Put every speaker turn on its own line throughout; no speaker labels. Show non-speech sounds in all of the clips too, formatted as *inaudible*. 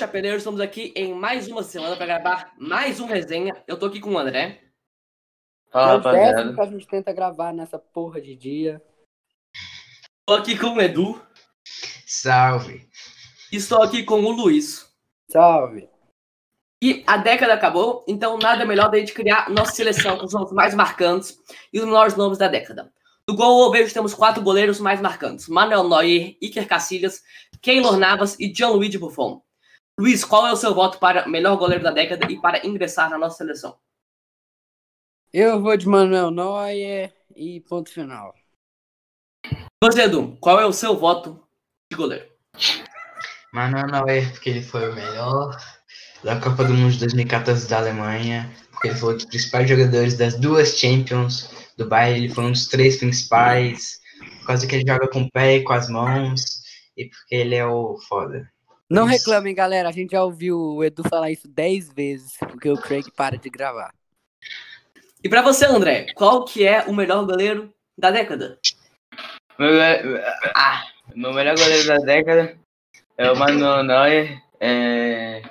Salve, chapeleiros! Estamos aqui em mais uma semana para gravar mais um resenha. Eu tô aqui com o André.
Fala,
é o
rapaziada.
que a gente tenta gravar nessa porra de dia.
Tô aqui com o Edu.
Salve.
Estou aqui com o Luiz.
Salve.
E a década acabou, então nada melhor da gente criar nossa seleção com os nomes mais marcantes e os melhores nomes da década. No gol, eu vejo que temos quatro goleiros mais marcantes: Manuel Neuer, Iker Casillas, Keylor Navas e Gianluigi Buffon. Luiz, qual é o seu voto para melhor goleiro da década e para ingressar na nossa seleção?
Eu vou de Manuel Neuer e ponto final.
Você, Edu, qual é o seu voto de goleiro?
Manuel Neuer, porque ele foi o melhor da Copa do Mundo de 2014 da Alemanha, porque ele foi um dos principais jogadores das duas Champions do Bayern, ele foi um dos três principais, por causa que ele joga com o pé e com as mãos, e porque ele é o foda.
Não
Isso.
reclamem, galera. A gente já ouviu o Edu falar isso dez vezes, porque o Craig para de gravar.
E para você, André, qual que é o melhor goleiro da década?
Meu, ah, meu melhor goleiro da década é o Manuel Neuer. É...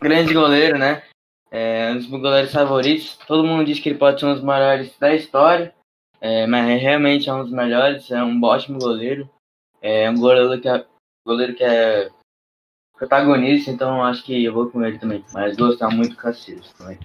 Grande goleiro, né? É um dos meus goleiros favoritos. Todo mundo diz que ele pode ser um dos maiores da história. É, mas realmente é um dos melhores. É um ótimo goleiro. É um goleiro que é, goleiro que é protagonista, então acho que eu vou com ele também. Mas gostar muito do Casillas também.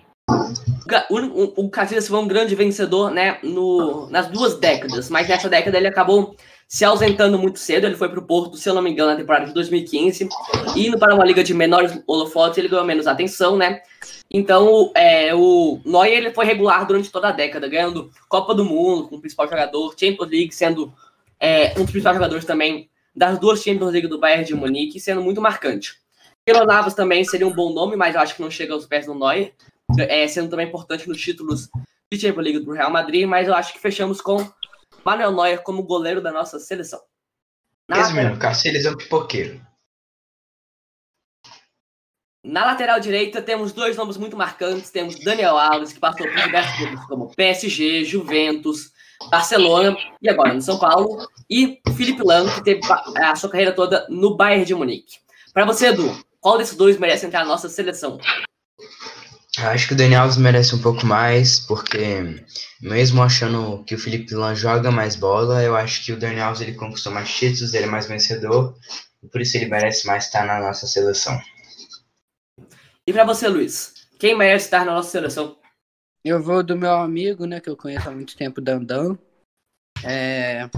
O O, foi um grande vencedor, né, no, nas duas décadas, mas nessa década ele acabou se ausentando muito cedo. Ele foi para o Porto, se eu não me engano, na temporada de 2015, e indo para uma liga de menores holofotes, ele ganhou menos atenção, né? Então, é, o Neuer ele foi regular durante toda a década, ganhando Copa do Mundo como principal jogador, Champions League sendo é, um dos principais jogadores também das duas Champions League do Bayern de Munique, sendo muito marcante. Keylor Navas também seria um bom nome, mas eu acho que não chega aos pés do Neuer é, sendo também importante nos títulos de Champions League do Real Madrid, mas eu acho que fechamos com Manuel Neuer como goleiro da nossa seleção. Na,
Resumindo, Cacilhas é um pipoqueiro.
na lateral direita temos dois nomes muito marcantes, temos Daniel Alves, que passou por diversos clubes como PSG, Juventus, Barcelona e agora no São Paulo, e Felipe Lang, que teve a sua carreira toda no Bayern de Munique. Para você, Edu, qual desses dois merece entrar na nossa seleção?
Acho que o Daniel Alves merece um pouco mais, porque mesmo achando que o Felipe Lan joga mais bola, eu acho que o Daniel Alves ele conquistou mais títulos, ele é mais vencedor, e por isso ele merece mais estar na nossa seleção.
E para você, Luiz, quem merece estar na nossa seleção?
Eu vou do meu amigo, né, que eu conheço há muito tempo, Dandan. É,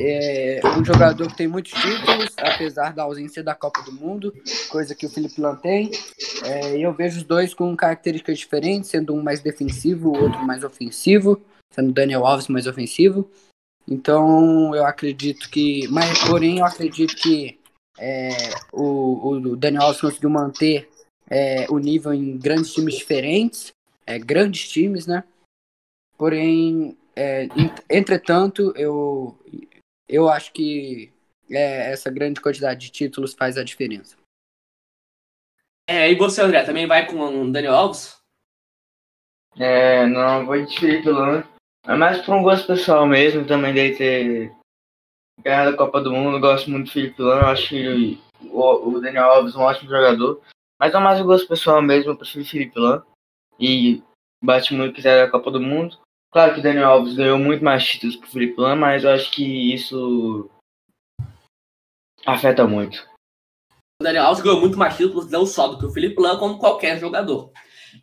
é um jogador que tem muitos títulos, apesar da ausência da Copa do Mundo, coisa que o Felipe Lan tem. É, eu vejo os dois com características diferentes, sendo um mais defensivo, o outro mais ofensivo, sendo Daniel Alves mais ofensivo. Então eu acredito que. Mas porém eu acredito que é, o, o Daniel Alves conseguiu manter é, o nível em grandes times diferentes, é, grandes times, né? Porém, é, ent- entretanto, eu, eu acho que é, essa grande quantidade de títulos faz a diferença.
É, e você, André, também vai com o Daniel Alves?
É, não, vou de Felipe Lan. É mais por um gosto pessoal mesmo, também dele ter ganhado a Copa do Mundo. Gosto muito do Felipe Lan, eu acho que o, o Daniel Alves é um ótimo jogador. Mas é mais um gosto pessoal mesmo, eu prefiro o Felipe Lan. E bate muito quiser a Copa do Mundo. Claro que Daniel Alves ganhou muito mais títulos que o Felipe Lan, mas eu acho que isso afeta muito.
O Daniel Alves ganhou muito mais títulos, não só do que o Felipe Lan, como qualquer jogador.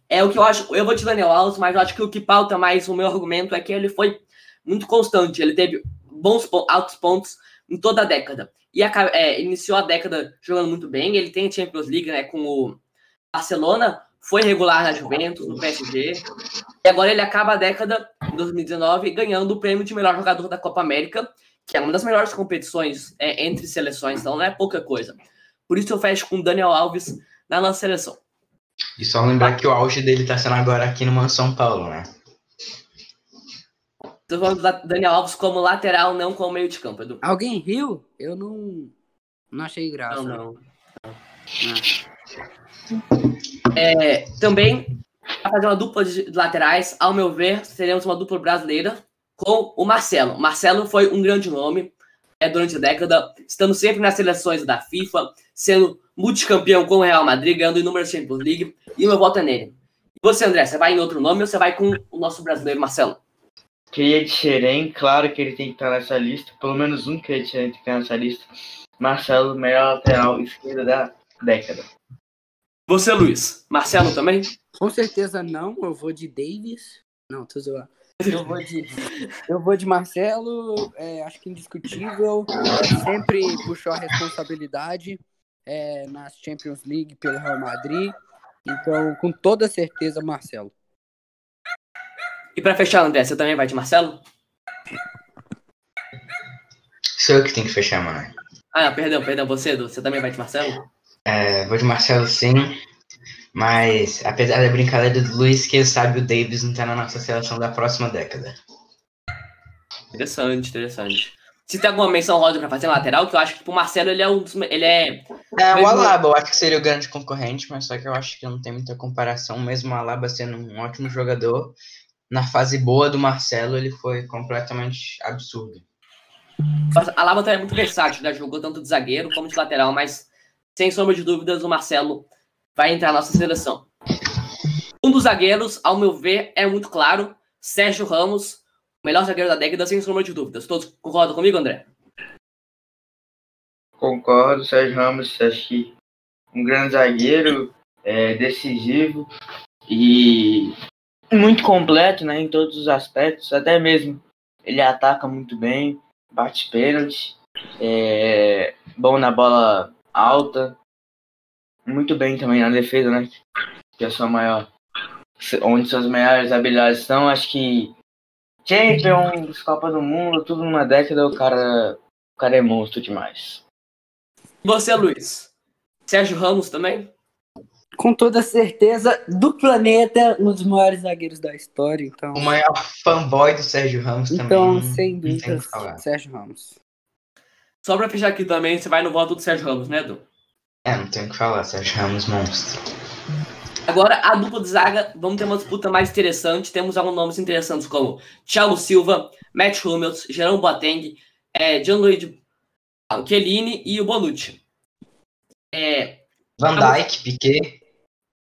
É o que eu acho. Eu vou de Daniel Alves, mas eu acho que o que pauta mais o meu argumento é que ele foi muito constante. Ele teve bons altos pontos em toda a década. E aca- é, iniciou a década jogando muito bem. Ele tem a Champions League né, com o Barcelona, foi regular na Juventus, no PSG. E agora ele acaba a década, em 2019, ganhando o prêmio de melhor jogador da Copa América, que é uma das melhores competições é, entre seleções, então não é pouca coisa. Por isso eu fecho com o Daniel Alves na nossa seleção.
E só lembrar que o auge dele tá sendo agora aqui no São Paulo, né?
Tô falando do Daniel Alves como lateral, não como meio de campo, Edu.
Alguém riu? Eu não, não achei graça.
Não, não. É, também, para fazer uma dupla de laterais, ao meu ver, teremos uma dupla brasileira com o Marcelo. Marcelo foi um grande nome, é, durante a década, estando sempre nas seleções da FIFA, sendo multicampeão com o Real Madrid, ganhando inúmeras Champions League, e o meu voto é nele. Você, André, você vai em outro nome ou você vai com o nosso brasileiro Marcelo?
Cria de Xerém, claro que ele tem que estar nessa lista. Pelo menos um Cria de Xerém tem que estar nessa lista. Marcelo, melhor lateral esquerda da década.
Você, Luiz. Marcelo também?
Com certeza não, eu vou de Davis. Não, tô zoando. Eu vou de, eu vou de Marcelo, é, acho que indiscutível. Sempre puxou a responsabilidade é, nas Champions League pelo Real Madrid. Então, com toda certeza, Marcelo.
E para fechar, André, você também vai de Marcelo?
Sou eu que tenho que fechar, mano.
Ah, perdão, perdão, você, Edu, você também vai de Marcelo?
É, vou de Marcelo sim, mas apesar da brincadeira do Luiz, quem sabe o Davis não tá na nossa seleção da próxima década.
Interessante, interessante. Se tem alguma menção rosa pra fazer lateral, que eu acho que o Marcelo ele é um dos. Ele é.
É, o Alaba, eu acho que seria o grande concorrente, mas só que eu acho que não tem muita comparação. Mesmo o Alaba sendo um ótimo jogador, na fase boa do Marcelo, ele foi completamente absurdo.
A Lava também é muito versátil, né? Jogou tanto de zagueiro como de lateral, mas sem sombra de dúvidas, o Marcelo vai entrar na nossa seleção. Um dos zagueiros, ao meu ver, é muito claro: Sérgio Ramos, o melhor zagueiro da década, sem sombra de dúvidas. Todos concordam comigo, André?
Concordo, Sérgio Ramos, acho que um grande zagueiro, é, decisivo e muito completo né, em todos os aspectos, até mesmo ele ataca muito bem, bate pênalti, é, bom na bola alta, muito bem também na defesa, né? Que é a sua maior. Onde suas maiores habilidades estão, acho que Champions, Copa do Mundo, tudo numa década, o cara, o cara é monstro demais.
Você, Luiz. Sérgio Ramos também?
Com toda certeza, do planeta, um dos maiores zagueiros da história. Então,
O maior fanboy do Sérgio Ramos
então
também.
sem
não tem o
dúvidas,
que falar.
Sérgio Ramos.
Só pra fechar aqui também, você vai no voto do Sérgio Ramos, né, Edu?
É, não tem o que falar, Sérgio Ramos monstro.
Agora, a dupla de zaga, vamos ter uma disputa mais interessante. Temos alguns nomes interessantes como Thiago Silva, Matt Hummels, Jerome Boateng, é, Gianluigi Chiellini e o Bonucci. É,
Van Dijk, Piquet,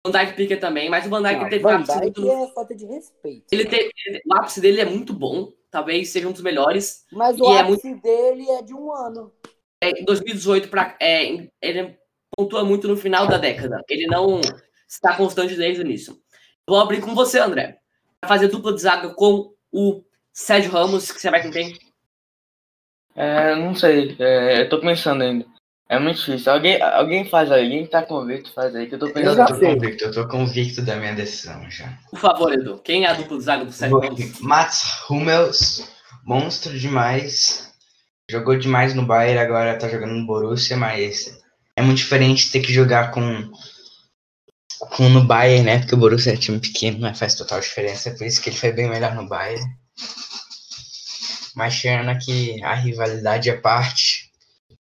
Van Dijk Piquet também, mas o Van Dijk
Não,
teve
Van
ápice
Dijk
muito-
é falta de respeito.
ele teve, o ápice dele é muito bom, talvez seja um dos melhores.
Mas
E
o
é
ápice dele é de um ano.
É, em 2018, pra, é, ele pontua muito no final da década. Ele não está constante desde o início. Vou abrir com você, André. Pra fazer dupla de zaga com o Sérgio Ramos, que você vai com quem?
É, não sei, é, eu tô pensando ainda. É muito difícil. Alguém, alguém faz aí, alguém que tá convicto faz aí, que eu tô
eu
pensando.
já
tô convicto, eu tô convicto da minha decisão já.
Por favor, Edu. Quem é a dupla de zaga do Sérgio
Mats Hummels, monstro demais. Jogou demais no Bayern, agora tá jogando no Borussia, mas é muito diferente ter que jogar com, com no Bayern, né? Porque o Borussia é time pequeno, mas faz total diferença. Por isso que ele foi bem melhor no Bayern. Mas tirando aqui a rivalidade à parte,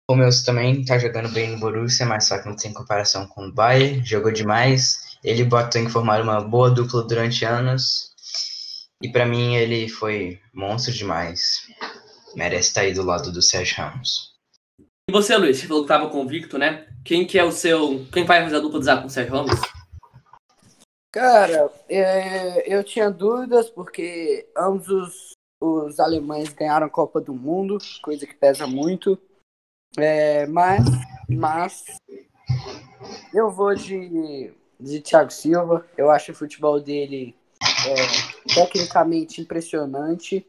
o Hummels também tá jogando bem no Borussia, mas só que não tem comparação com o Bayern. Jogou demais. Ele botou em formar uma boa dupla durante anos. E pra mim ele foi monstro demais. Merece estar aí do lado do Sérgio Ramos.
E você, Luiz? Você falou que tava convicto, né? Quem que é o seu... Quem vai fazer a dupla de zaga com o Sérgio Ramos?
Cara, é, eu tinha dúvidas porque ambos os, os alemães ganharam a Copa do Mundo, coisa que pesa muito. É, mas, mas eu vou de, de Thiago Silva. Eu acho o futebol dele é, tecnicamente impressionante.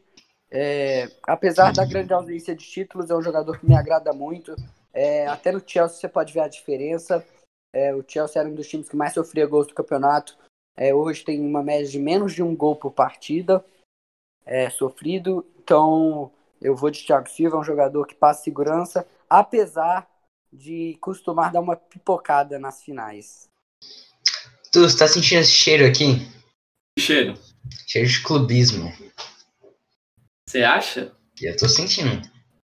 É, apesar da grande ausência de títulos, é um jogador que me agrada muito. É, até no Chelsea você pode ver a diferença. É, o Chelsea era um dos times que mais sofria gols do campeonato. É, hoje tem uma média de menos de um gol por partida é, sofrido. Então, eu vou de Thiago Silva, um jogador que passa segurança, apesar de costumar dar uma pipocada nas finais.
Tu, você tá sentindo esse cheiro aqui?
Cheiro.
Cheiro de clubismo.
Você acha?
Eu tô sentindo.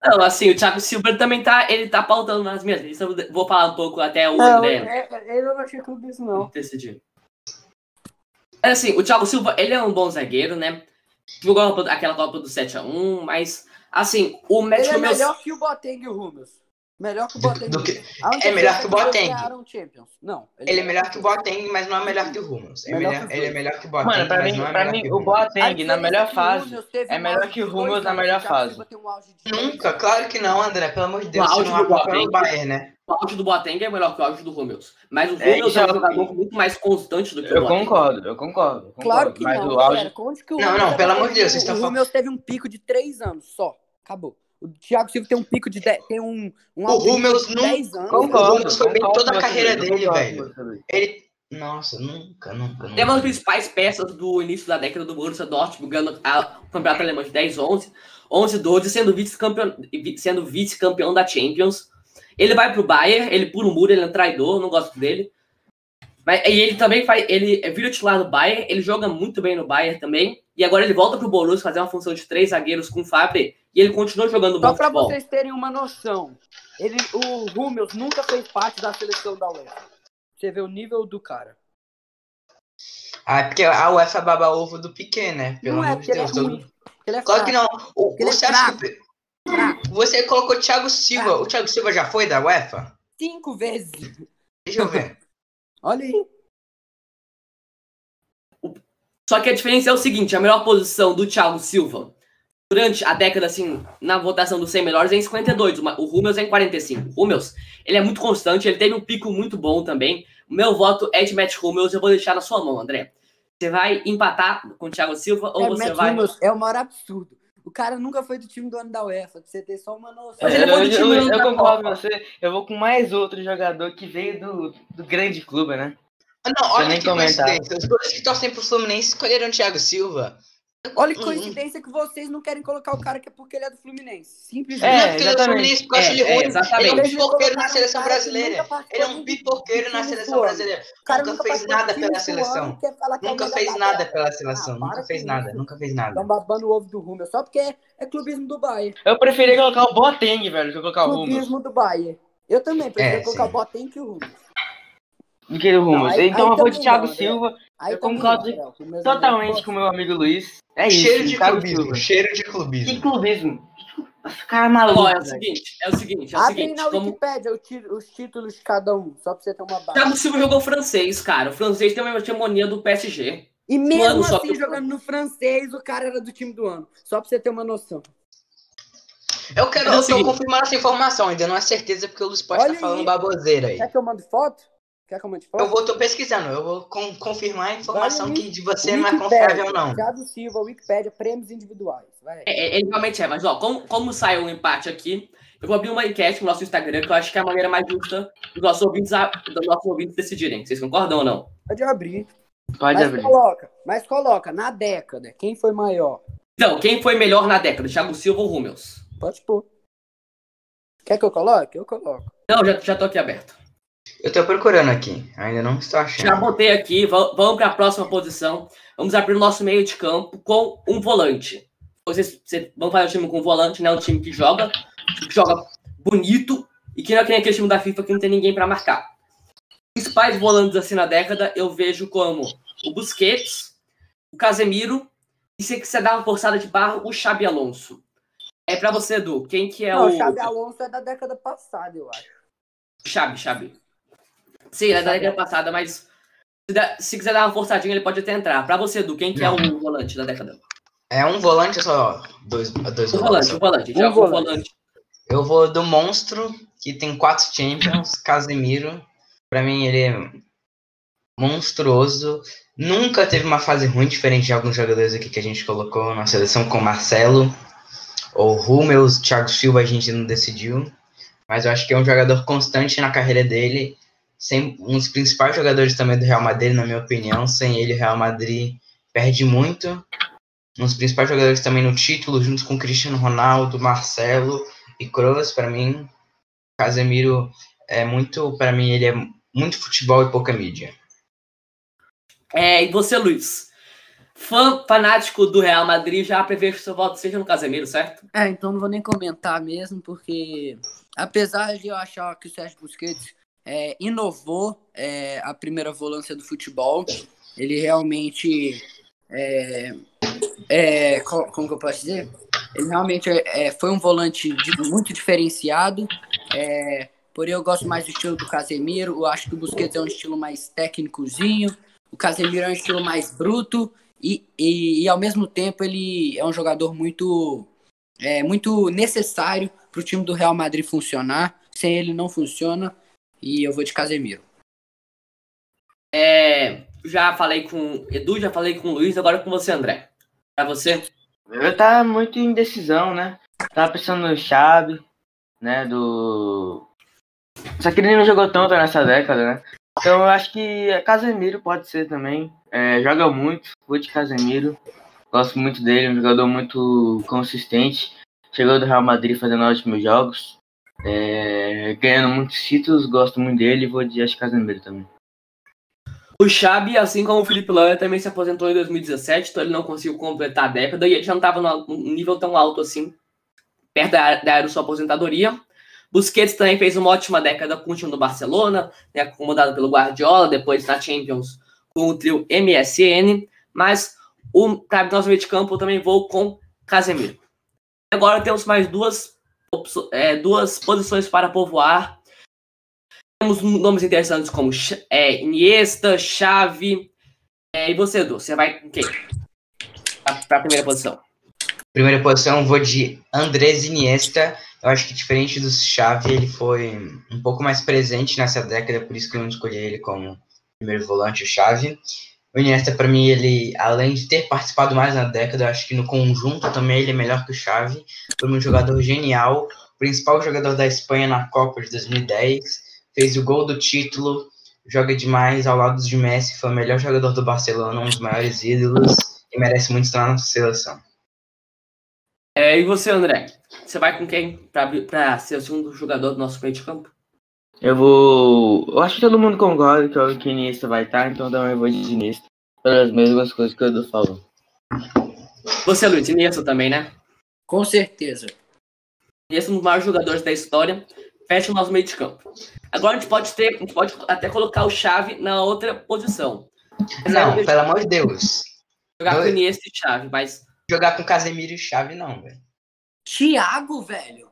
Não, assim, o Thiago Silva ele também tá, ele tá pautando nas minhas listas. Eu Vou falar um pouco até o
Não,
André
é- é- eu não achei clubismo, não.
decidir. É assim, o Thiago Silva, ele é um bom zagueiro, né? Jogou aquela Copa do 7x1, mas Assim, o Matt
Ele é melhor que o Boateng e o Hummels. Melhor que o Boateng.
do
e
que- é melhor que o
é
Boateng.
Não.
Ele é melhor que o Boateng, mas não é melhor que o Hummels. É
Melhor
ele é melhor que o Boateng,
Mano, pra
mas
mim,
não é
pra
melhor
mim
que
o Boateng, na melhor
é
fase, é
um
melhor que o Hummels na melhor fase.
Um
Nunca, claro que não, André. Pelo amor de Deus,
O
não
do
acompanha
Boateng-
o Bayern, né?
O áudio do Boateng é melhor que o áudio do Hummels. Mas o
É,
Hummels
isso
é um
é-
jogador muito mais constante do que o
Eu
Boateng.
concordo, eu concordo. eu concordo.
Claro que
mas
não,
o
galera.
auge.
Onde que o
Não, não, pelo amor de Deus, vocês estão
O
falando-
Hummels teve um pico de três anos só. Acabou. O Thiago Silva tem um pico de dez, tem um, um
O
de
Hummels
10 anos.
Concordo. O Hummels foi bem toda a carreira dele,
concordo
velho. Ele. Nossa, nunca, nunca.
É uma das principais peças do início da década do Borussia Dortmund, ganhando a- o campeonato alemão de 10, 11, 11, 12, sendo vice-campeão sendo vice-campeão da Champions. Ele vai pro Bayern, ele pula o muro, ele é um traidor, não gosto dele. Mas, e ele também faz, ele vira titular no Bayern, ele joga muito bem no Bayern também. E agora ele volta pro Borussia fazer uma função de três zagueiros com o Fabre e ele continua jogando
Só
bom
pra
futebol.
vocês terem uma noção, ele, o Hummels nunca fez parte da seleção da UEFA. Você vê o nível do cara.
Ah, é porque a UEFA baba ovo do Piquet, né? Pelo
não é
amor de
porque ele é
Deus.
ruim. Ele é
Claro que
fraco.
não. O-
é
você acha
fraco.
que.
Fraco.
Você colocou o Thiago Silva. O Thiago Silva já foi da UEFA?
Cinco vezes.
Deixa eu ver.
Olha aí.
Só que a diferença é o seguinte, a melhor posição do Thiago Silva durante a década, assim, na votação dos 100 melhores é em 52, o Hummels é em 45. O Hummels, ele é muito constante, ele teve um pico muito bom também. O meu voto é de Matt Hummels, eu vou deixar na sua mão, André. Você vai empatar com o Thiago Silva ou
É,
você
Matt
vai...
É o maior absurdo. O cara nunca foi do time do ano da UEFA, pra você ter só uma noção.
Mas
Eu,
ele foi do
eu- eu- eu
da
concordo com você. Eu vou com mais outro jogador que veio do, do grande clube, né?
Ah, Não, olha
nem
que
comentar.
coincidência. Os dois que torcem pro Fluminense escolheram o Thiago Silva.
Olha que
Hum,
coincidência que vocês não querem colocar o cara que é porque ele é do Fluminense. Simplesmente.
É,
não, porque ele é do. Fluminense, porque eu acho
É,
ele
é,
ruim.
exatamente.
Ele é um pipoqueiro na seleção
um
brasileira. Ele é um pipoqueiro na seleção brasileira. Nunca
nunca
fez nada pela seleção. Nunca fez
da
nada pela seleção. Nunca fez nada. Nunca fez nada.
Estão babando o ovo do Rummel. Só porque é, é clubismo do Bayern.
Eu preferia colocar o Boateng, velho, que eu colocar o Hummels.
Clubismo do Bayern. Eu também prefiro
É,
colocar
sim.
o Boateng que o Rummel.
Do que o então eu vou de Thiago
André.
Silva,
Aí
Eu
também
concordo
meus
totalmente
amigos-
com o meu amigo Luiz. É isso.
Cheiro de clubismo. Cheiro de
Que
clubismo.
clubismo? Esse cara é maluco.
Ó, é o seguinte, é o seguinte, é o
Abre
seguinte,
na
como...
Wikipédia o ti- os títulos de cada um, só pra você ter uma base.
Thiago Silva jogou francês, cara. O francês tem uma hegemonia do PSG.
E mesmo
Mano, só
assim,
que-
jogando no francês, o cara era do time do ano. Só pra você ter uma noção.
Eu quero
Mas é o
eu tô
seguinte-
confirmando essa informação, ainda não é certeza porque o Luiz pode estar falando
aí.
baboseira aí.
Quer que eu mande foto? Quer que eu mande foto?
Eu vou, tô pesquisando, eu vou con- confirmar a informação que de você não é confiável ou não.
Thiago Silva, Wikipédia, prêmios individuais. Vai.
É, é, ele realmente é, mas ó, como, como sai um empate aqui, eu vou abrir uma enquete no nosso Instagram, que eu acho que é a maneira mais justa dos nossos ouvintes, a- dos nossos ouvintes decidirem. Vocês concordam ou não?
Pode abrir.
Pode
mas
abrir.
coloca, mas coloca, na década, quem foi maior?
Então, quem foi melhor na década? Thiago Silva ou Hummels?
Pode pôr. Quer que eu coloque? Eu coloco.
Não, já, já tô aqui aberto.
Eu tô procurando aqui, ainda não estou
Já
achando.
botei aqui, va- vamos para a próxima posição. Vamos abrir o nosso meio de campo com um volante. Vocês, vocês vão fazer o time com um volante, né? Um time que joga, que joga bonito e que não é que nem aquele time da FIFA que não tem ninguém para marcar. Os principais volantes assim na década eu vejo como o Busquets, o Casemiro e se quiser dar uma forçada de barro, o Xabi Alonso. É para você, Edu, quem que é
não,
o
o Xabi Alonso é da década passada, eu acho.
Xabi, Xabi. Sim, ele é da década passada, mas se, der- se quiser dar uma forçadinha, ele pode até entrar. Pra você, Edu, quem que é o volante da década?
É um volante ou só dois, dois
O
volantes?
volante, o volante.
Um
Já o
volante.
volante.
Eu vou do monstro, que tem quatro Champions, Casemiro. Pra mim ele é monstruoso. Nunca teve uma fase ruim, diferente de alguns jogadores aqui que a gente colocou na seleção, como Marcelo, ou Hummels, Thiago Silva, a gente não decidiu. Mas eu acho que é um jogador constante na carreira dele. Sem, um dos principais jogadores também do Real Madrid, na minha opinião. Sem ele, o Real Madrid perde muito. Um dos principais jogadores também no título, junto com Cristiano Ronaldo, Marcelo e Kroos, para mim, Casemiro é muito, para mim ele é muito futebol e pouca mídia.
É, e você, Luiz? Fã fanático do Real Madrid, já prevê que seu voto seja no Casemiro, certo?
É, então não vou nem comentar mesmo, porque apesar de eu achar que o Sérgio Busquets é, inovou é, a primeira volância do futebol, ele realmente é, é, co- como que eu posso dizer? Ele realmente é, é, foi um volante muito diferenciado. Porém, eu gosto mais do estilo do Casemiro. Eu acho que o Busquets é um estilo mais técnicozinho. O Casemiro é um estilo mais bruto. E, e, e, ao mesmo tempo, ele é um jogador muito, muito necessário para o time do Real Madrid funcionar. Sem ele, não funciona. E eu vou de Casemiro.
É, já falei com o Edu, já falei com o Luiz, agora com você, André. Pra você?
Eu tava muito em decisão, né? Tava pensando no Xabi, né? Do. Só que ele não jogou tanto nessa década, né? Então eu acho que Casemiro pode ser também. É, joga muito, vou de Casemiro. Gosto muito dele, um jogador muito consistente. Chegou do Real Madrid fazendo ótimos jogos. É, ganhando muitos títulos, gosto muito dele e vou de acho, Casemiro também.
O Xabi, assim como o Felipe Lanha, também se aposentou em 2017, então ele não conseguiu completar a década e ele já não estava num nível tão alto assim, perto da, da da sua aposentadoria. Busquets também fez uma ótima década com o time do Barcelona, né, comandado pelo Guardiola, depois na Champions com o trio MSN, mas o para meio de campo eu também vou com Casemiro. Agora temos mais duas, é, duas posições para povoar. Temos nomes interessantes como é, Iniesta, Xavi. É, e você, Edu? Você vai com quem? Para a primeira posição.
Primeira posição, vou de Andrés Iniesta. Eu acho que diferente do Xavi, ele foi um pouco mais presente nessa década, por isso que eu não escolhi ele como primeiro volante, o Xavi. O Iniesta, para mim, ele, além de ter participado mais na década, acho que no conjunto também ele é melhor que o Xavi. Foi um jogador genial, principal jogador da Espanha na Copa de 2010, fez o gol do título, joga demais ao lado de Messi, foi o melhor jogador do Barcelona, um dos maiores ídolos e merece muito estar na nossa seleção.
É, e você, André? Você vai com quem para ser o segundo jogador do nosso meio de campo?
Eu vou. Eu acho que todo mundo concorda que o Iniesta vai estar, então também vou de Iniesta. Pelas mesmas coisas que o Edu falou.
Você, Luiz, Iniesta também, né?
Com certeza.
Iniesta é um dos maiores jogadores da história. Fecha o nosso meio de campo. Agora a gente pode ter, a gente pode até colocar o Xavi na outra posição. Mas
Não, pelo amor de Deus.
jogar com Iniesta e Xavi, mas
Jogar com Casemiro e Xavi, não, velho.
Thiago, velho.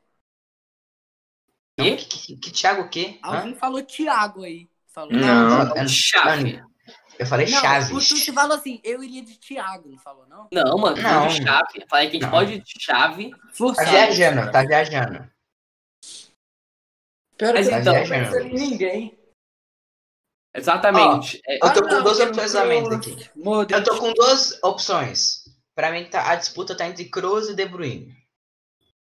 Não? Que, que, que Thiago o quê? Hã?
Alguém falou Thiago aí. Falou.
Não.
Eu- eu-
Chave.
Eu falei
Não,
Chaves.
o Tuti falou assim, eu iria de Thiago, não falou não?
Não, mano,
Não.
não. de chave. Falei que a gente
Não.
pode de chave.
Tá
Forçado.
viajando, tá viajando.
Pera
Mas
eu
então-
não pensando em ninguém.
Exatamente. É,
Eu tô com
não,
duas opções na mente aqui.
Modric.
Eu tô com duas opções. Pra mim, tá, a disputa tá entre Kroos e De Bruyne.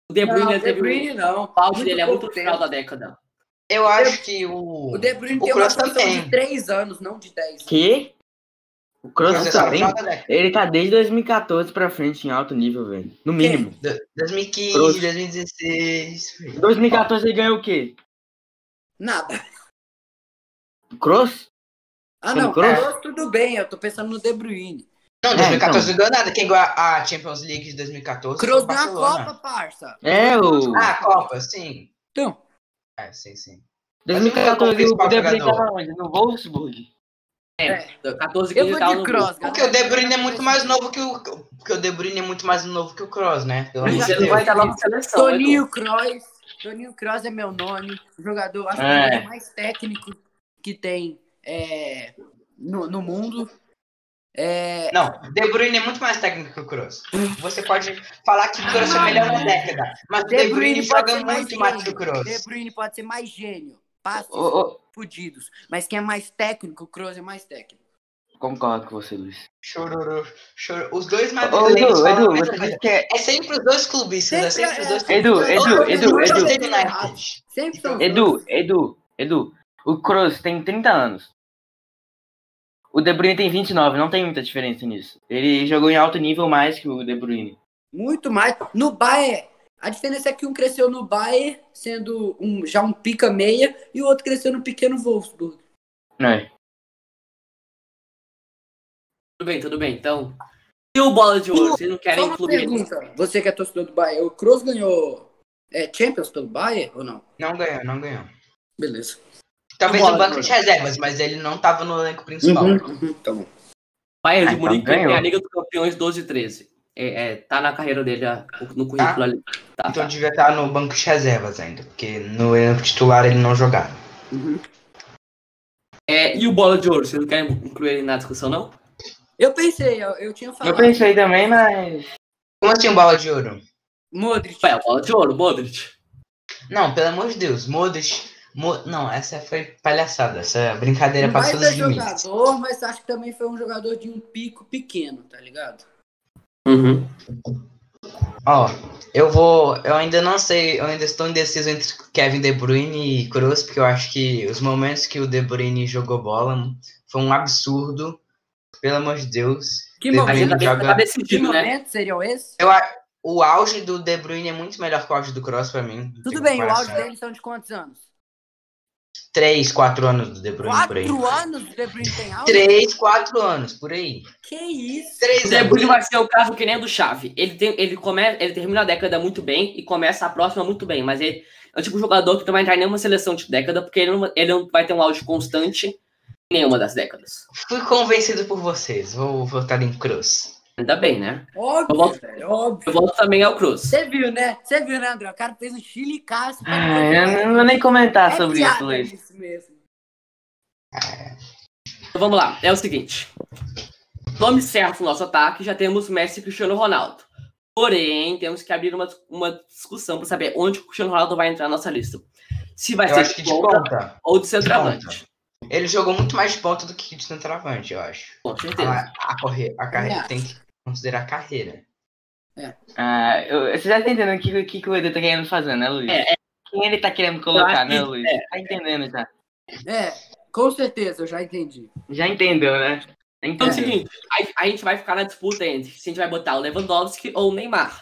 O De Bruyne
não,
ele
De
teve
Bruyne não.
o auge dele é muito no final da década.
Eu acho que o.
O De Bruyne
o
tem uma
Kroos
posição
também.
de 3 anos, não de 10.
Que? O
O
Kroos
Kroos é
também.
década.
Ele tá desde 2014 pra frente em alto nível, velho. No mínimo.
Do- 2015,
Kroos.
2016.
Em 2014 ele ganhou o quê?
Nada.
O Kroos?
Ah,
Como
não,
Kroos?
Kroos, tudo bem, eu tô pensando no De Bruyne.
Não,
É,
2014
então.
não ganhou nada. Quem ganhou a a Champions League de 2014
Kroos
foi o
ganhou a
Barcelona.
Copa, parça.
É, o.
Ah, a Copa, sim.
Então,
É, sim, sim.
2014 o De Bruyne
jogador.
tava onde? No Wolfsburg.
É, 14
eu
15
vou
tava
de
no grupo.
Porque o De Bruyne é muito mais novo que o. Porque o De Bruyne é muito mais novo que o Kroos, né? Pelo amor
Você
de
não vai estar lá na seleção.
Toninho
Edu.
Kroos. Toninho Kroos é meu nome. O jogador, acho que
É.
é mais técnico que tem é, no, no mundo. É,
Não, De Bruyne é muito mais técnico que o Kroos. Você pode falar que o Kroos é melhor na década, mas De Bruyne
pode
joga
ser mais
muito mais que o
gênio. De
Kroos.
Bruyne pode ser mais gênio. Passos
Ô, ô,
fudidos. Mas quem é mais técnico, o Kroos é mais técnico.
concordo com você, Luiz.
Chororô, chororô. Os dois
Ô,
madrilenhos
Edu, Edu, você
coisa.
disse que é.
É sempre os dois clubistas, é sempre os dois
Sempre
Edu,
é-
Edu, Edu, Edu.
é
Edu.
errado. Sempre são os
Edu,
dois.
Edu, Edu. O Kroos tem 30 anos. O De Bruyne tem 29, não tem muita diferença nisso. Ele jogou em alto nível mais que o De Bruyne.
Muito mais. No Bayern, a diferença é que um cresceu no Bayern, sendo um, já um pica-meia, e o outro cresceu no pequeno Wolfsburg.
Não é?
Tudo bem, tudo bem. Então, e o bola de ouro? Vocês não querem incluir?
pergunta. Você que é torcedor do Bayern, o Kroos ganhou é, Champions pelo Bayern ou não?
Não ganhou, não ganhou.
Beleza.
Talvez no banco de reservas, mas ele não tava no elenco principal.
Uhum, uhum, tá bom.
Bayern
Ah,
de
então
Munique tem a Liga dos Campeões 12 e 13. É, é, tá na carreira dele, no currículo ali. Tá,
Então
tá.
devia estar no banco de reservas ainda, porque no elenco titular ele não jogava.
Uhum.
É, e o Bola de Ouro, vocês não querem incluir ele na discussão, não?
Eu pensei, eu, eu tinha falado.
Eu pensei também, mas.
Como assim bola de ouro?
Modric.
O Bola de Ouro, Modric.
Não, pelo amor de Deus, Modric. Não, essa foi palhaçada. Essa brincadeira passou dos limites.
jogador, mas acho que também foi um jogador de um pico pequeno, tá ligado?
Uhum.
Ó, eu vou. Eu ainda não sei, eu ainda estou indeciso entre Kevin De Bruyne e Kroos, porque eu acho que os momentos que o De Bruyne jogou bola foi um absurdo. Pelo amor de Deus.
Que
De
momento,
Mas
joga-
tá
que
decidido, né?
momento seriam esses?
Eu, o auge do De Bruyne é muito melhor que o auge do Kroos pra mim.
Tudo
tem
bem, o áudio deles são de quantos anos?
Três, quatro anos do De Bruyne por aí.
Quatro anos o De Bruyne tem áudio?
Três, quatro anos, por aí.
Que isso?
Três
O De
anos.
Bruyne vai ser o caso que nem o do Xavi. Ele, tem, ele, come, ele termina a década muito bem e começa a próxima muito bem, mas ele é o tipo de jogador que não vai entrar em nenhuma seleção de década, porque ele não, ele não vai ter um auge constante em nenhuma das décadas.
Fui convencido por vocês. Vou votar em Cruz.
Ainda bem, né? Eu
Óbvio,
volto-
velho, óbvio.
Eu volto também ao Cruz.
Você viu, né? Você viu, né, André? O cara fez um chile casco.
Ah, eu não vou nem comentar sobre isso, Luiz.
isso mesmo.
Então vamos lá, é o seguinte. Nome certo no nosso ataque, já temos Messi e Cristiano Ronaldo. Porém, temos que abrir uma, uma discussão para saber onde o Cristiano Ronaldo vai entrar na nossa lista. Se vai
Eu
ser
acho que
de ponta
ponta.
ou de centroavante.
Ele jogou muito mais de ponta do que de centroavante, eu acho.
Com certeza.
A, a, correr, a carreira tem que considerar a carreira.
Ah, eu, você já tá entendendo o que, que, que o Edu tá querendo fazer, né, Luiz?
É,
Quem ele tá querendo colocar, né, Luiz?
é.
Tá entendendo já.
É, com certeza, eu já entendi.
Já entendeu, né?
Então é o seguinte, a, a gente vai ficar na disputa entre se a gente vai botar o Lewandowski ou o Neymar.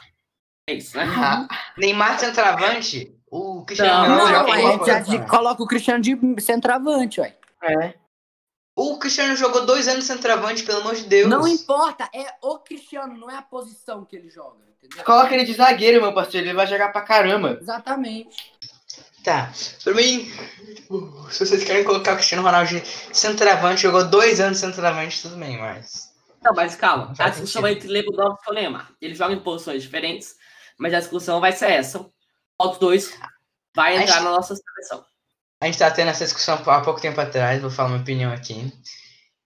É isso, né?
Ah, Neymar centroavante, o Cristiano
Não,
Não,
joga
a
igual
gente já
posição.
de- coloca o Cristiano de centroavante, ué.
É.
O Cristiano jogou dois anos de centroavante, pelo amor de Deus.
Não importa, é o Cristiano, não é a posição que ele joga, entendeu?
Coloca ele de zagueiro, meu parceiro. Ele vai jogar pra caramba.
Exatamente.
Tá, pra mim, se vocês querem colocar o Cristiano Ronaldo de centroavante, jogou dois anos de centroavante, tudo bem, mas...
Não, mas calma. A discussão é entre Lewandowski e o Neymar. Eles jogam em posições diferentes, mas a discussão vai ser essa. Dos dois vai entrar
Acho-
na nossa seleção?
A gente tá tendo essa discussão há pouco tempo atrás, vou falar minha opinião aqui.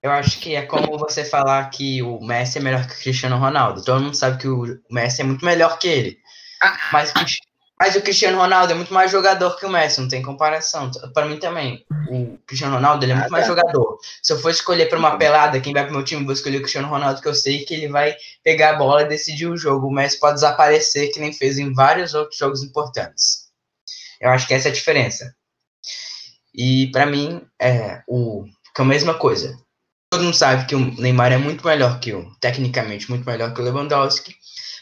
Eu acho que é como você falar que o Messi é melhor que o Cristiano Ronaldo. Todo mundo sabe que o Messi é muito melhor que ele. Mas, mas o Cristiano Ronaldo é muito mais jogador que o Messi, não tem comparação. Para mim também. O Cristiano Ronaldo ele é muito mais jogador. Se eu for escolher para uma pelada, quem vai pro meu time, vou escolher o Cristiano Ronaldo, que eu sei que ele vai pegar a bola e decidir o jogo. O Messi pode desaparecer, que nem fez em vários outros jogos importantes. Eu acho que essa é a diferença. E pra mim, é o que é a mesma coisa. Todo mundo sabe que o Neymar é muito melhor que o, tecnicamente, muito melhor que o Lewandowski,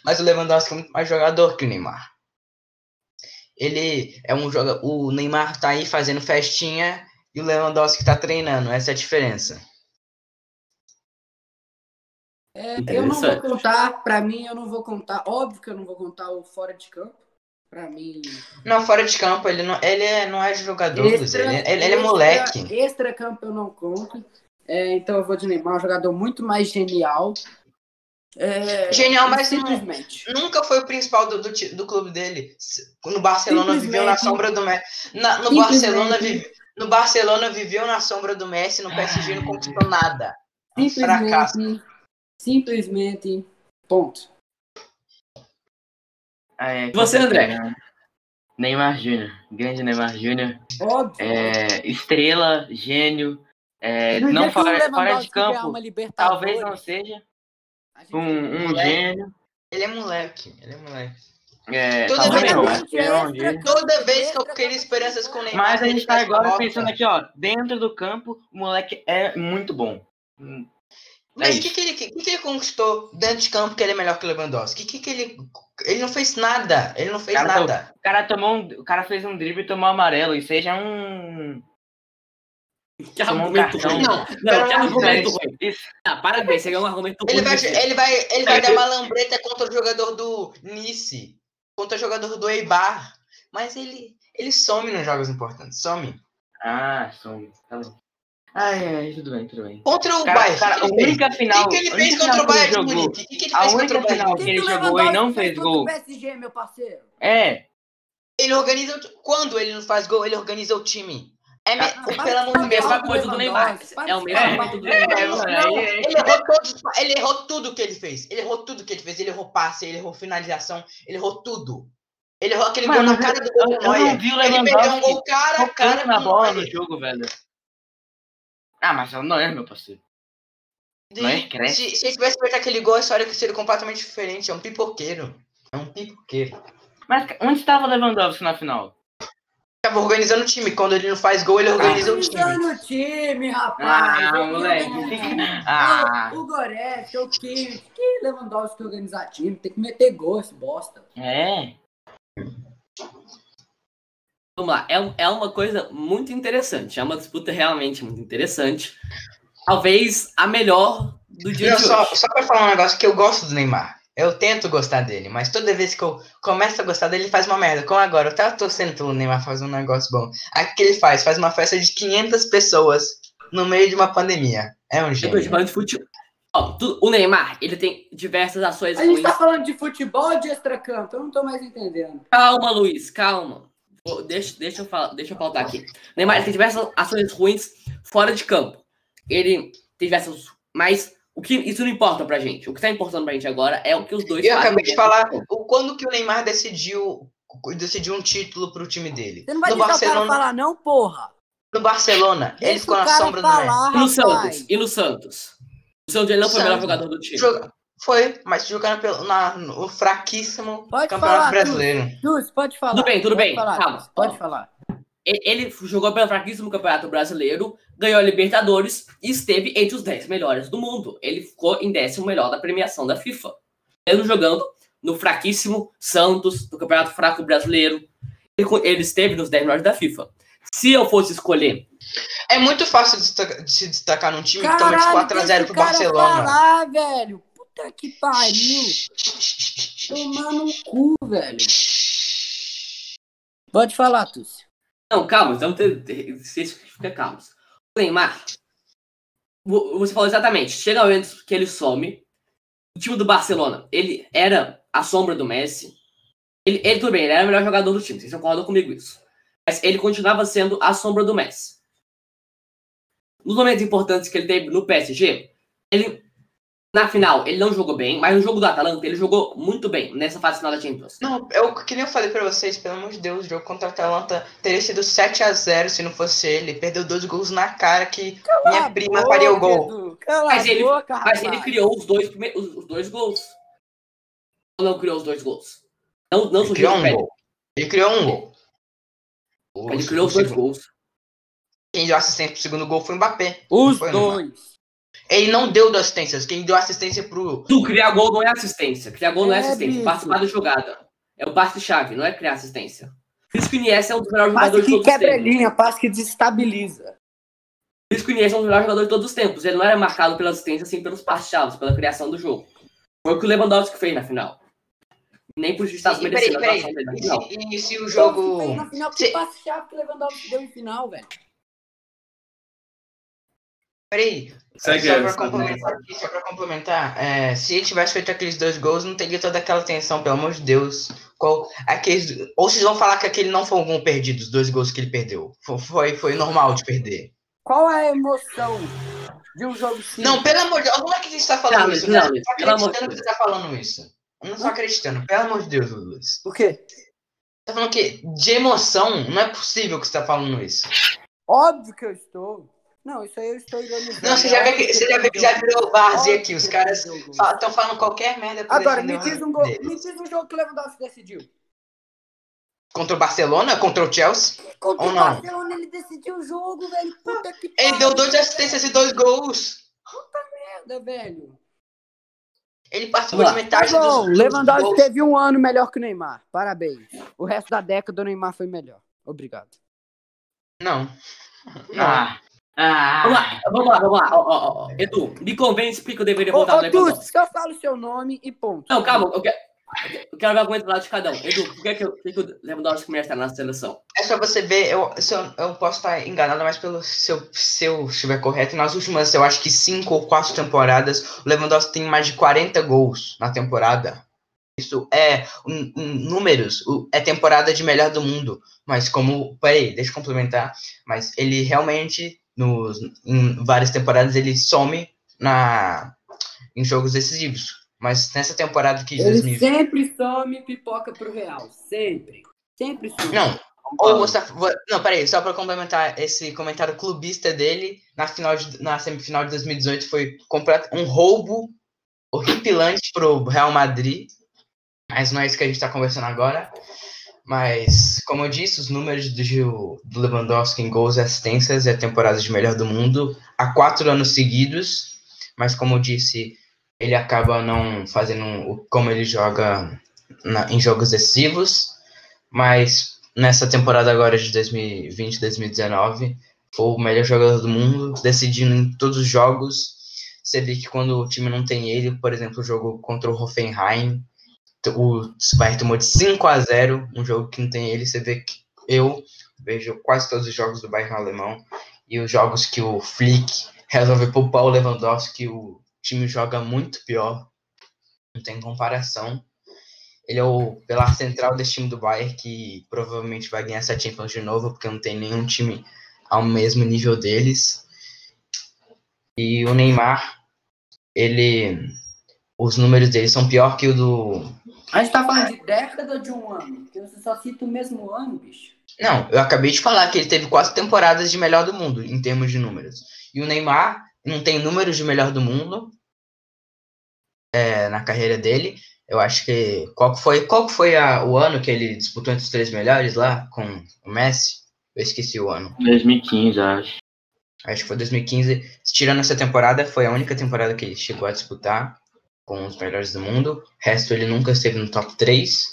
mas o Lewandowski é muito mais jogador que o Neymar. Ele é um jogador, o Neymar tá aí fazendo festinha e o Lewandowski tá treinando, essa é a diferença.
É, eu não vou contar, pra mim, eu não vou contar. Óbvio que eu não vou contar o fora de campo. Pra mim.
Não, fora de campo, ele não, ele é, não é jogador, Luiz, ele, é- ele, ele é
extra-
moleque.
Extra campo eu não conto. É, então eu vou de Neymar, um jogador muito mais genial. É,
Genial, mas não-
simplesmente.
Nunca foi o principal do, do, do clube dele. No Barcelona viveu na sombra do Messi. Na- no, Barcelona vive- no Barcelona viveu na sombra do Messi, no PSG não conquistou nada. Um.
Simplesmente. Simplesmente. Ponto.
Ah, é,
E você, André?
Neymar Júnior. Grande Neymar Júnior.
Óbvio.
É, estrela, gênio. É, não fora, fora de
ganhar
campo, talvez não seja um, um gênio.
Ele é moleque, ele é moleque.
É,
Toda
talvez
vez-
não, é um
Toda vez que eu queria esperanças com o Neymar,
Mas a gente tá agora pensando aqui, ó, dentro do campo, o moleque é muito bom. Hum,
Mas
É
o que, que, ele, que, que ele conquistou dentro de campo que ele é melhor que o Lewandowski? Que, que, que ele. Ele não fez nada. Ele não fez
Cara,
nada.
O cara tomou um, o cara fez um drible e tomou amarelo, e seja um. *laughs*
Que
Tomou um
argumento
cartão.
ruim.
Não,
Não,
pelo
que argumento ruim.
Isso.
Ah, para de ver, você é um argumento ruim.
Ele vai,
desse.
ele vai, ele vai dar uma lambreta contra o jogador do Nice, contra o jogador do Eibar. Mas ele, ele some nos jogos importantes. Some.
Ah, som. Tá bom. Ai, ai, tudo bem, tudo bem.
Contra o
Cara,
Bayern.
cara,
o
a
que, que ele fez?
única final.
O que, que ele fez contra o Bayern de Munique? O que, que ele
A
fez contra o Bayern?
que ele jogou e não fez gol.
PSG, meu parceiro.
É,
Ele organiza. o- Quando ele não faz gol, ele organiza o time. É, me...
Ah,
pelo amor de
a mesma
Deus.
coisa do Neymar. É o mesmo
É,
do
é,
Neymar.
é,
ele errou todos, ele errou tudo que ele fez. Ele errou tudo que ele fez. Ele errou passe, ele errou finalização, ele errou tudo. Ele errou aquele
Mano,
gol na cara do gol
o
Ele perdeu um gol cara a cara
na bola no jogo, velho. Ah, mas não é, meu parceiro.
De-
Neuer cresce.
Se, se ele tivesse feito aquele gol, a história seria completamente diferente. É um pipoqueiro. É um pipoqueiro.
Mas onde estava o Lewandowski na final?
Tava organizando o time. Quando ele não faz gol, ele organiza o time.
Organizando o time, rapaz.
Ah, moleque.
organizar.
Ah.
O Goretzka, o Kimmich, que Lewandowski organizar time, tem que meter gol esse bosta.
É.
Vamos lá, é, um- é uma coisa muito interessante. É uma disputa realmente muito interessante. Talvez a melhor do dia
Não,
de
só,
hoje.
só pra falar um negócio que eu gosto do Neymar. Eu tento gostar dele, mas toda vez que eu começo a gostar dele, ele faz uma merda. Como agora, eu tava torcendo pelo Neymar fazer um negócio bom. O que ele faz? Faz uma festa de 500 pessoas no meio de uma pandemia. É um gênio.
de futebol. Ó, tu- o Neymar, ele tem diversas ações
A gente
ruins.
tá falando de futebol ou de extracampo? Eu não tô mais entendendo.
Calma, Luiz, calma. Deixa, deixa, eu falar, deixa eu pautar aqui. Neymar ele tem diversas ações ruins fora de campo. Ele tem diversas. Mas o que, isso não importa pra gente. O que tá importando pra gente agora é o que os dois
Eu acabei de
do
falar o quando que o Neymar decidiu decidiu um título pro time dele.
Você não vai
No
deixar o cara
Barcelona,
falar, não, porra.
no Barcelona, ele
Deixa
ficou
o
na sombra do Messi.
falar,
E no. Santos? E no Santos? O Santos ele não foi o melhor jogador do time.
Joga- Foi, mas jogando pelo, na, no fraquíssimo
Pode
Campeonato
falar,
Brasileiro.
Luz, pode falar.
Tudo bem, tudo
pode
bem,
Falar,
calma.
Pode falar.
Ele jogou pelo fraquíssimo Campeonato Brasileiro, ganhou a Libertadores e esteve entre os 10 melhores do mundo. Ele ficou em décimo melhor da premiação da FIFA. Mesmo jogando no fraquíssimo Santos, no Campeonato Fraco Brasileiro, ele, esteve nos 10 melhores da FIFA. Se eu fosse escolher,
É muito fácil de, se destacar num time que toma de
Caralho,
4x0
deixa
pro Barcelona.
falar, velho. Puta que pariu. Tomar no cu, velho. Pode falar, Tussio.
Não, calma, então vocês fica calmos. O Neymar, vo- você falou exatamente, chega o momento que ele some. O time do Barcelona, ele era a sombra do Messi. Ele, ele tudo bem, ele era o melhor jogador do time, vocês concordam comigo isso. Mas ele continuava sendo a sombra do Messi. Nos momentos importantes que ele teve no PSG, ele, na final, ele não jogou bem, mas no jogo do Atalanta, ele jogou muito bem nessa fase final da Champions.
Não, eu, que nem eu falei pra vocês, pelo amor de Deus, o jogo contra a Atalanta teria sido 7x0 se não fosse ele. Perdeu dois gols na cara que minha
Cala a
prima faria o gol.
Mas
a
ele-
boca,
Mas ele criou os dois, prime- os, os dois gols. Ou não criou os dois gols? Não, não
Ele criou um gol. Ele criou um gol.
Ele criou os dois
segundo-
gols.
Quem deu assistência pro segundo gol foi o Mbappé.
Os dois.
Ele não deu duas assistências. Quem deu assistência pro.
Tu criar gol não é assistência. Criar gol não é
É,
assistência.
bicho.
Participar da jogada. É o passe-chave, não é criar assistência. Por isso que o Iniesta é um dos melhores
Passe
jogadores de
que
todos os
quebra
tempos.
linha, passe que desestabiliza.
Por isso que o Iniesta é um dos melhores jogadores de todos os tempos. Ele não era marcado pela assistência, assim, pelos passes-chaves, pela criação do jogo. Foi o que o Lewandowski fez na final. Nem por justiça
peraí,
merecendo a atuação dele na
E
final.
se, e se o
que
jogo.
na final, que
Se-
passe-chave que o Lewandowski deu em final, velho.
Peraí.
Segue
só, pra complementar, aqui, só pra complementar, é, se ele tivesse feito aqueles dois gols, não teria toda aquela tensão, pelo amor de Deus. Qual, aqueles, ou vocês vão falar que aquele não foi um gol perdido, os dois gols que ele perdeu. Foi, foi, normal de perder.
Qual é a emoção de um jogo simples?
Não, pelo amor de Deus, como é que você está falando
Não,
isso?
não,
né? Eu não tô
pelo amor de
acreditando que você está falando isso. Eu não tô acreditando, pelo amor de Deus, Luiz.
O quê?
Você tá falando que de emoção, não é possível que você tá falando isso.
Óbvio que eu estou. Não, isso aí eu estou ironizando.
Não, você já vê que, você já vê que já virou várzea aqui. Os caras estão falando qualquer merda
Agora, me diz, um gol,
deles.
me diz um jogo que o Lewandowski decidiu.
Contra o Barcelona, contra o Chelsea.
Contra
Ou
o
não?
Barcelona, ele decidiu o jogo, velho. Puta que
Ele deu dois assistências e dois gols.
merda, velho.
Ele participou de
lá.
Tá
metade
bom,
dos,
Lewandowski
gols.
teve um ano melhor que o Neymar. Parabéns. O resto da década o Neymar foi melhor. Obrigado.
Não. Não.
Ah. Ah.
Vamos lá, vamos lá, vamos lá. Ó, ó, ó, ó. Edu, me convence porque eu deveria voltar no
ô
Lewandowski.
Eu falo o seu nome e ponto.
Não, calma. Eu quero... Eu quero ver o argumento lá de cada um. Edu, por que, que, por que, que o Lewandowski merece estar na seleção?
É só você ver, eu, eu, eu posso estar enganado, mas pelo, se, eu, se eu estiver correto, nas últimas, eu acho que cinco ou quatro temporadas, o Lewandowski tem mais de 40 gols na temporada. Isso é um, um, números, é temporada de melhor do mundo. Mas como. Peraí, deixa eu complementar. Mas ele realmente, nos, em várias temporadas, ele some na, em jogos decisivos. Mas nessa temporada que.
Ele 2020... sempre some pipoca pro Real. Sempre. Sempre some.
Não. Ou Mustafa, não, peraí, só para complementar esse comentário clubista dele, na, final de, na semifinal de 2018 foi completo, um roubo horripilante pro Real Madrid, mas não é isso que a gente está conversando agora. Mas, como eu disse, os números do, do Lewandowski em gols e assistências é a temporada de melhor do mundo há quatro anos seguidos. Mas, como eu disse, ele acaba não fazendo como ele joga na, em jogos decisivos, mas nessa temporada agora de 2020, 2019, foi o melhor jogador do mundo, decidindo em todos os jogos. Você vê que quando o time não tem ele, por exemplo, o jogo contra o Hoffenheim, o Bayern tomou de 5 a 0, um jogo que não tem ele, você vê que eu vejo quase todos os jogos do Bayern alemão e os jogos que o Flick resolve poupar o Lewandowski, o time joga muito pior. Não tem comparação. Ele é o pilar central desse time do Bayern que provavelmente vai ganhar essa Champions de novo, porque não tem nenhum time ao mesmo nível deles. E o Neymar, ele os números dele são pior que o do
A gente tá falando de década ou de um ano? Porque você só cita o mesmo ano, bicho.
Não, eu acabei de falar que ele teve quatro temporadas de melhor do mundo em termos de números. E o Neymar não tem números de melhor do mundo é, na carreira dele. Eu acho que. Qual que foi, qual que foi a, o ano que ele disputou entre os três melhores lá com o Messi? Eu esqueci o ano.
2015, acho.
Acho que foi 2015. Tirando essa temporada, foi a única temporada que ele chegou a disputar com os melhores do mundo. Resto ele nunca esteve no top 3.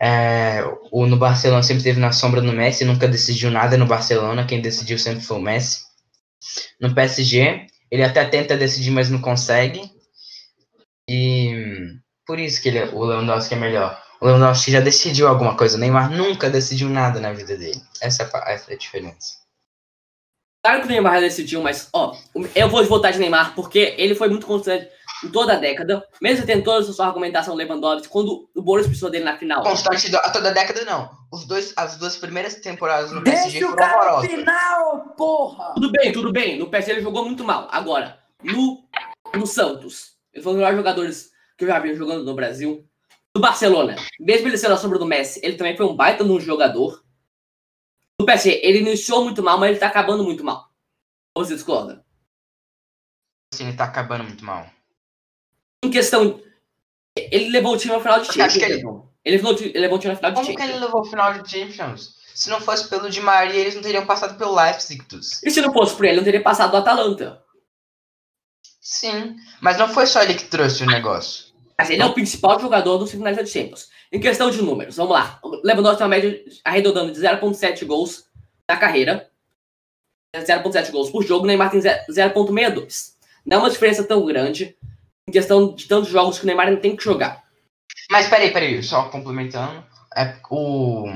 É, o, no Barcelona sempre esteve na sombra do Messi, nunca decidiu nada no Barcelona. Quem decidiu sempre foi o Messi. No PSG, ele até tenta decidir, mas não consegue. E por isso que ele, o Lewandowski é melhor. O Lewandowski já decidiu alguma coisa. O Neymar nunca decidiu nada na vida dele. Essa, é essa é a diferença.
Claro que o Neymar decidiu, mas, ó, eu vou votar de Neymar porque ele foi muito constante em toda a década. Mesmo tendo toda a sua argumentação Lewandowski, quando o Boris precisou dele na final.
Constante a toda a década, não. Os dois, as duas primeiras temporadas no
Deixa PSG foram horrorosas. final, porra!
Tudo bem, tudo bem. No PSG ele jogou muito mal. Agora, no, no Santos, ele foi um dos melhores jogadores que eu já vi jogando no Brasil. No Barcelona, mesmo ele sendo a sombra do Messi, ele também foi um baita no jogador. No PSG, ele iniciou muito mal, mas ele tá acabando muito mal. Ou você discorda?
Sim, ele tá acabando muito mal.
Em questão. Ele levou o time ao final de Champions. Ele... Ele, levou, ele levou o time ao final de
Como Champions. Como que ele levou o final de Champions? Se não fosse pelo Di Maria, eles não teriam passado pelo Leipzig.
E se não fosse por ele, não teria passado do Atalanta.
Sim, mas não foi só ele que trouxe o negócio.
Mas ele é o principal jogador dos finais de Champions. Em questão de números, vamos lá. O Lewandowski tem uma média arredondando de 0.7 gols na carreira. 0.7 gols por jogo. Neymar tem 0.62. Não é uma diferença tão grande em questão de tantos jogos que o Neymar não tem que jogar.
Mas peraí, peraí, só complementando. É, o,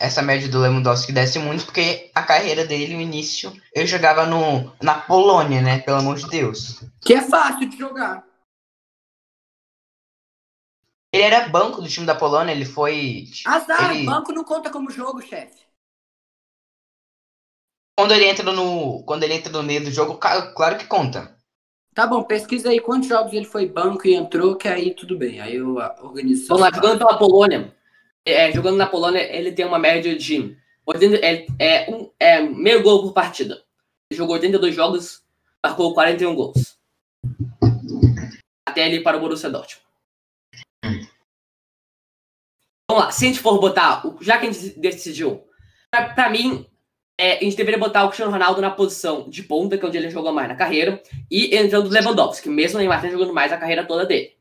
essa média do Lewandowski desce muito porque a carreira dele, no início, ele jogava no, na Polônia, né? Pelo amor de Deus.
Que é fácil de jogar.
Ele era banco do time da Polônia, ele foi.
Azar,
ele...
banco não conta como jogo, chefe.
Quando ele entra no. Quando ele entra no meio do jogo, claro que conta.
Tá bom, pesquisa aí quantos jogos ele foi banco e entrou, que aí tudo bem. Aí eu organizo.
Vamos lá, jogando pela Polônia. É, jogando na Polônia, ele tem uma média de 80, é, é, um, é meio gol por partida. Ele jogou 82 jogos, marcou 41 gols. Até ele para o Borussia Dortmund. Vamos lá, se a gente for botar, já que a gente decidiu, pra, pra mim, é, a gente deveria botar o Cristiano Ronaldo na posição de ponta, que é onde ele jogou mais na carreira, e entrando o Lewandowski, mesmo o Neymar tá jogando mais a carreira toda dele.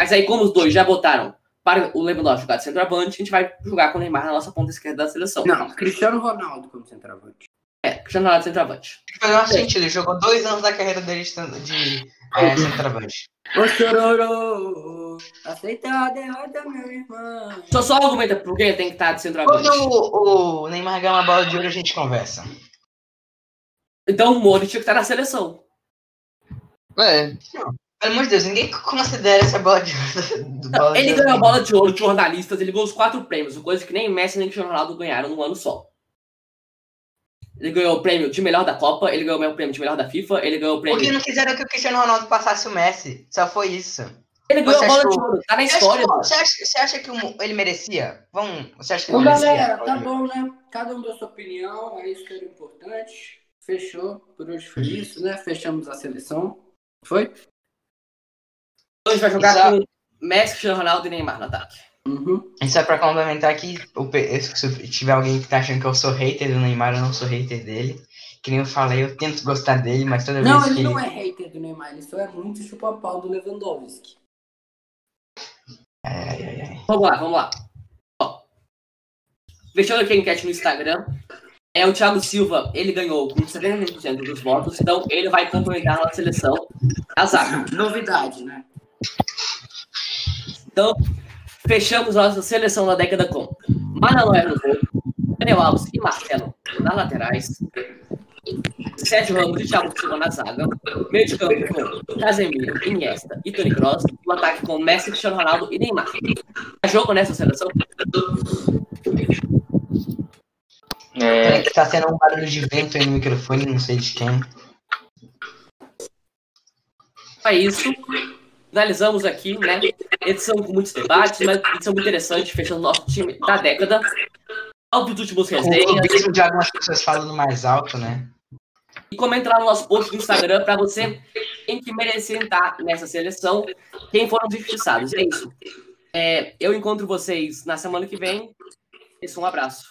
Mas aí, como os dois já botaram para o Lewandowski jogar de centroavante, a gente vai jogar com o Neymar na nossa ponta esquerda da seleção.
Não, Cristiano Ronaldo como centroavante.
É, Cristiano Ronaldo centroavante.
Faz um sentido, ele jogou dois anos da carreira dele de, É, centroavante.
Ô chororô, aceita a derrota, meu irmão.
Só só argumenta por que ele tem que estar de centroavante.
Quando o, o Neymar ganhar uma bola de ouro, a gente conversa.
Então o Mori tinha que estar na seleção.
É,
Pelo amor de Deus, ninguém considera essa bola de ouro. do bola *laughs*
Ele
de
ganhou a bola de ouro de jornalistas, ele ganhou os quatro prêmios, coisa que nem Messi nem Cristiano Ronaldo ganharam num ano só. Ele ganhou o prêmio de melhor da Copa, ele ganhou o prêmio de melhor da FIFA, ele ganhou o
Porque
prêmio.
não quiseram que o Cristiano Ronaldo passasse o Messi. Só foi isso.
Ele ganhou
Você
a bola
achou-
de ouro, tá na
Você
história.
acha, você acha- você acha que ele merecia? Vamos, você acha que ele merecia?
galera, tá bom, né? Cada um deu sua opinião, é isso que era importante. Fechou. Por hoje foi isso, né? Fechamos a seleção. Foi?
A gente vai jogar
Exato.
com Messi, Cristiano Ronaldo e Neymar no ataque.
Uhum.
E só pra complementar aqui, se tiver alguém que tá achando que eu sou hater do Neymar, eu não sou hater dele. Que nem eu falei, eu tento gostar dele, mas toda
Não,
vez
ele
que
não é hater do Neymar, ele só é muito chupa-pau do Lewandowski.
Ai, ai, ai.
Vamos lá, vamos lá. Ó, fechando aqui a enquete no Instagram. É o Thiago Silva, ele ganhou com 70% dos votos, então ele vai complementar na seleção a zaga.
Novidade, né?
Então, fechamos nossa seleção da década com Manoel no gol, Daniel Alves e Marcelo nas laterais, Sérgio Ramos e Thiago Silva na zaga, meio de campo com Casemiro, Iniesta e Toni Kroos, e o ataque com Messi, Cristiano Ronaldo e Neymar. É jogo nessa seleção?
é,
Peraí que tá tendo um barulho de vento aí no microfone, não sei de quem.
É isso. Finalizamos aqui, né? Edição com muitos debates, mas edição muito interessante, fechando o nosso time da década. Óbvio dos últimos resenhas.
clubismo de algumas pessoas falando mais alto, né?
E comenta lá no nosso post do Instagram para você quem que merecia estar nessa seleção, quem foram os injustiçados. É isso. É, eu encontro vocês na semana que vem. Esse um abraço.